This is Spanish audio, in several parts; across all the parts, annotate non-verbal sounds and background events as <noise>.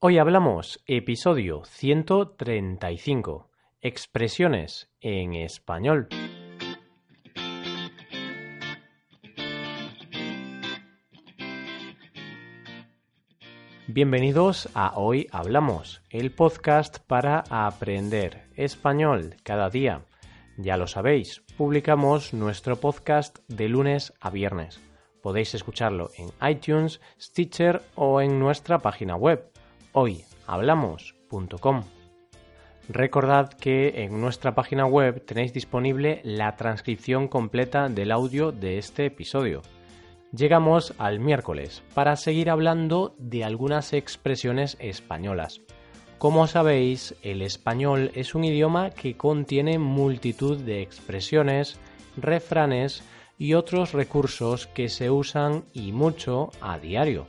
Hoy hablamos episodio 135, expresiones en español. Bienvenidos a Hoy Hablamos, el podcast para aprender español cada día. Ya lo sabéis, publicamos nuestro podcast de lunes a viernes. Podéis escucharlo en iTunes, Stitcher o en nuestra página web hoyhablamos.com. Recordad que en nuestra página web tenéis disponible la transcripción completa del audio de este episodio. Llegamos al miércoles para seguir hablando de algunas expresiones españolas. Como sabéis, el español es un idioma que contiene multitud de expresiones, refranes y otros recursos que se usan y mucho a diario.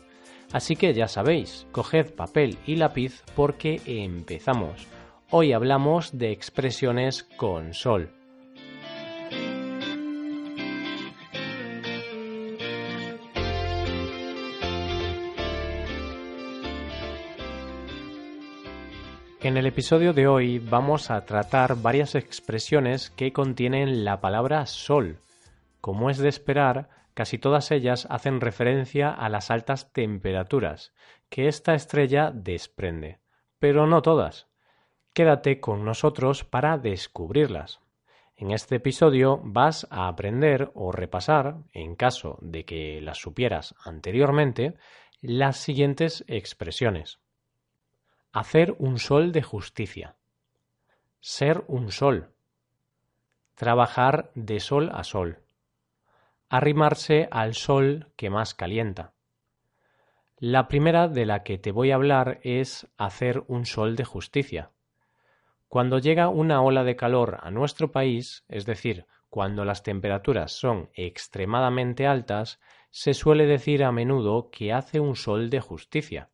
Así que ya sabéis, coged papel y lápiz porque empezamos. Hoy hablamos de expresiones con sol. En el episodio de hoy vamos a tratar varias expresiones que contienen la palabra sol. Como es de esperar, Casi todas ellas hacen referencia a las altas temperaturas que esta estrella desprende, pero no todas. Quédate con nosotros para descubrirlas. En este episodio vas a aprender o repasar, en caso de que las supieras anteriormente, las siguientes expresiones. Hacer un sol de justicia. Ser un sol. Trabajar de sol a sol arrimarse al sol que más calienta. La primera de la que te voy a hablar es hacer un sol de justicia. Cuando llega una ola de calor a nuestro país, es decir, cuando las temperaturas son extremadamente altas, se suele decir a menudo que hace un sol de justicia.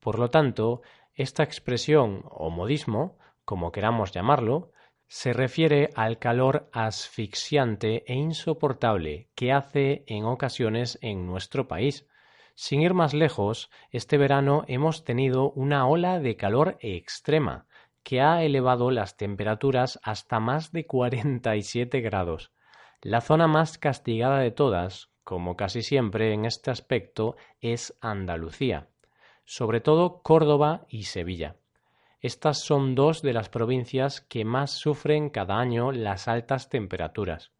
Por lo tanto, esta expresión o modismo, como queramos llamarlo, se refiere al calor asfixiante e insoportable que hace en ocasiones en nuestro país. Sin ir más lejos, este verano hemos tenido una ola de calor extrema que ha elevado las temperaturas hasta más de 47 grados. La zona más castigada de todas, como casi siempre en este aspecto, es Andalucía, sobre todo Córdoba y Sevilla. Estas son dos de las provincias que más sufren cada año las altas temperaturas.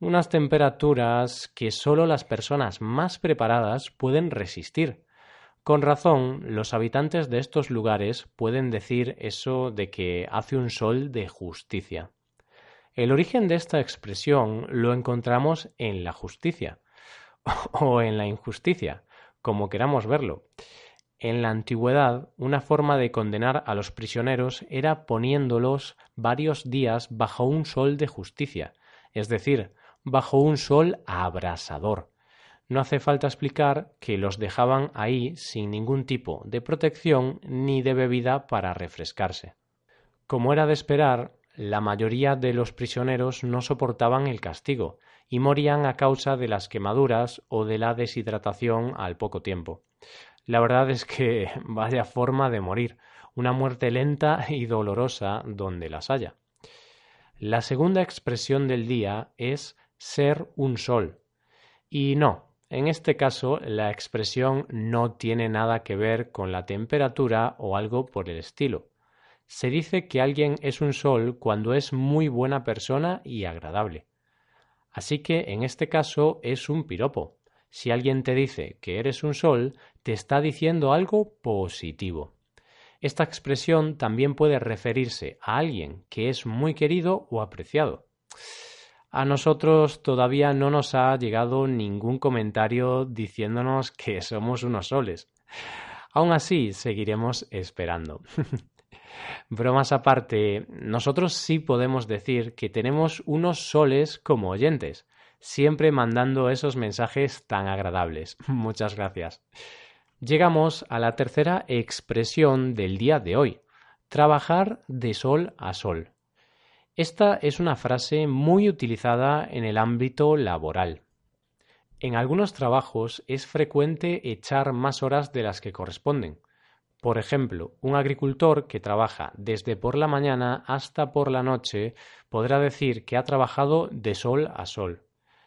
Unas temperaturas que solo las personas más preparadas pueden resistir. Con razón, los habitantes de estos lugares pueden decir eso de que hace un sol de justicia. El origen de esta expresión lo encontramos en la justicia <laughs> o en la injusticia, como queramos verlo. En la antigüedad, una forma de condenar a los prisioneros era poniéndolos varios días bajo un sol de justicia, es decir, bajo un sol abrasador. No hace falta explicar que los dejaban ahí sin ningún tipo de protección ni de bebida para refrescarse. Como era de esperar, la mayoría de los prisioneros no soportaban el castigo y morían a causa de las quemaduras o de la deshidratación al poco tiempo. La verdad es que <laughs> vaya forma de morir, una muerte lenta y dolorosa donde las haya. La segunda expresión del día es ser un sol. Y no, en este caso la expresión no tiene nada que ver con la temperatura o algo por el estilo. Se dice que alguien es un sol cuando es muy buena persona y agradable. Así que en este caso es un piropo. Si alguien te dice que eres un sol, te está diciendo algo positivo. Esta expresión también puede referirse a alguien que es muy querido o apreciado. A nosotros todavía no nos ha llegado ningún comentario diciéndonos que somos unos soles. Aún así, seguiremos esperando. <laughs> Bromas aparte, nosotros sí podemos decir que tenemos unos soles como oyentes, siempre mandando esos mensajes tan agradables. <laughs> Muchas gracias. Llegamos a la tercera expresión del día de hoy, trabajar de sol a sol. Esta es una frase muy utilizada en el ámbito laboral. En algunos trabajos es frecuente echar más horas de las que corresponden. Por ejemplo, un agricultor que trabaja desde por la mañana hasta por la noche podrá decir que ha trabajado de sol a sol.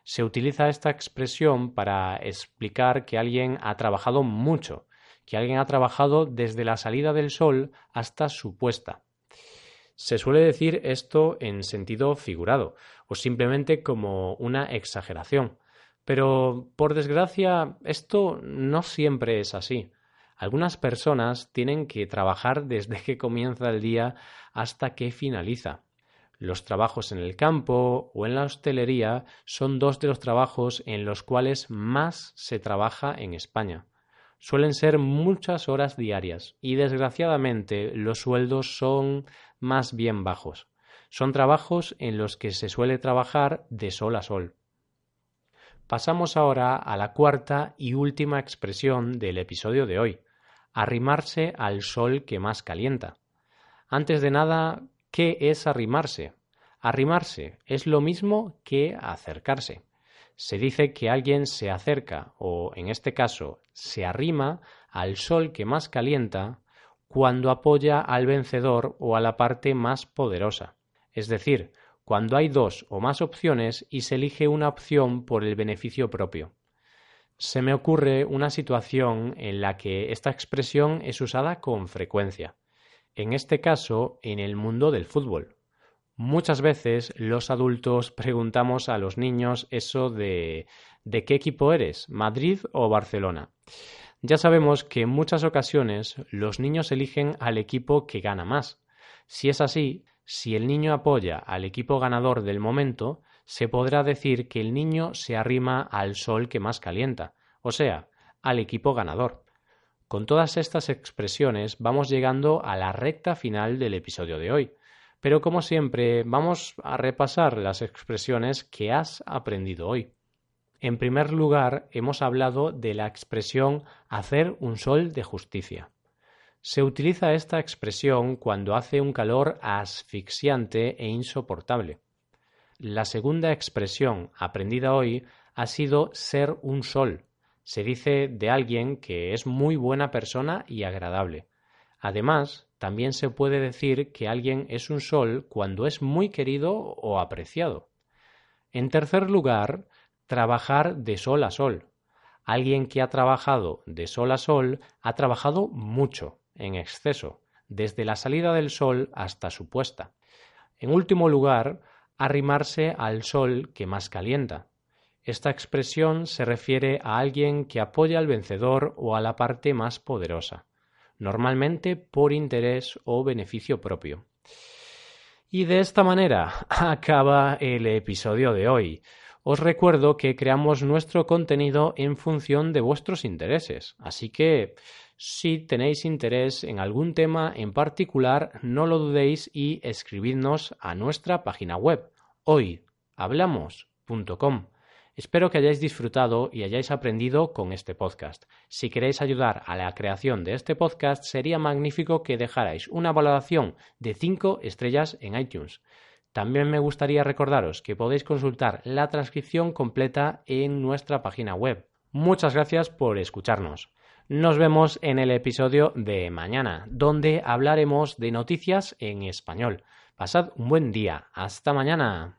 Se utiliza esta expresión para explicar que alguien ha trabajado mucho, que alguien ha trabajado desde la salida del sol hasta su puesta. Se suele decir esto en sentido figurado o simplemente como una exageración. Pero, por desgracia, esto no siempre es así. Algunas personas tienen que trabajar desde que comienza el día hasta que finaliza. Los trabajos en el campo o en la hostelería son dos de los trabajos en los cuales más se trabaja en España. Suelen ser muchas horas diarias y desgraciadamente los sueldos son más bien bajos. Son trabajos en los que se suele trabajar de sol a sol. Pasamos ahora a la cuarta y última expresión del episodio de hoy, arrimarse al sol que más calienta. Antes de nada, ¿qué es arrimarse? Arrimarse es lo mismo que acercarse. Se dice que alguien se acerca, o en este caso, se arrima al sol que más calienta cuando apoya al vencedor o a la parte más poderosa. Es decir, cuando hay dos o más opciones y se elige una opción por el beneficio propio se me ocurre una situación en la que esta expresión es usada con frecuencia. En este caso, en el mundo del fútbol. Muchas veces los adultos <laughs> preguntamos a los niños eso de ¿de qué equipo eres? ¿Madrid o Barcelona? Ya sabemos que en muchas ocasiones los niños eligen al equipo que gana más. Si es así, si el niño apoya al equipo ganador del momento, se podrá decir que el niño se arrima al sol que más calienta, o sea, al equipo ganador. Con todas estas expresiones vamos llegando a la recta final del episodio de hoy, pero como siempre vamos a repasar las expresiones que has aprendido hoy. En primer lugar, hemos hablado de la expresión hacer un sol de justicia. Se utiliza esta expresión cuando hace un calor asfixiante e insoportable. La segunda expresión aprendida hoy ha sido ser un sol. Se dice de alguien que es muy buena persona y agradable. Además, también se puede decir que alguien es un sol cuando es muy querido o apreciado. En tercer lugar, trabajar de sol a sol. Alguien que ha trabajado de sol a sol ha trabajado mucho, en exceso, desde la salida del sol hasta su puesta. En último lugar, arrimarse al sol que más calienta. Esta expresión se refiere a alguien que apoya al vencedor o a la parte más poderosa, normalmente por interés o beneficio propio. Y de esta manera <laughs> acaba el episodio de hoy. Os recuerdo que creamos nuestro contenido en función de vuestros intereses, así que si tenéis interés en algún tema en particular, no lo dudéis y escribidnos a nuestra página web hoyhablamos.com. Espero que hayáis disfrutado y hayáis aprendido con este podcast. Si queréis ayudar a la creación de este podcast, sería magnífico que dejarais una valoración de 5 estrellas en iTunes. También me gustaría recordaros que podéis consultar la transcripción completa en nuestra página web. Muchas gracias por escucharnos. Nos vemos en el episodio de mañana, donde hablaremos de noticias en español. Pasad un buen día. Hasta mañana.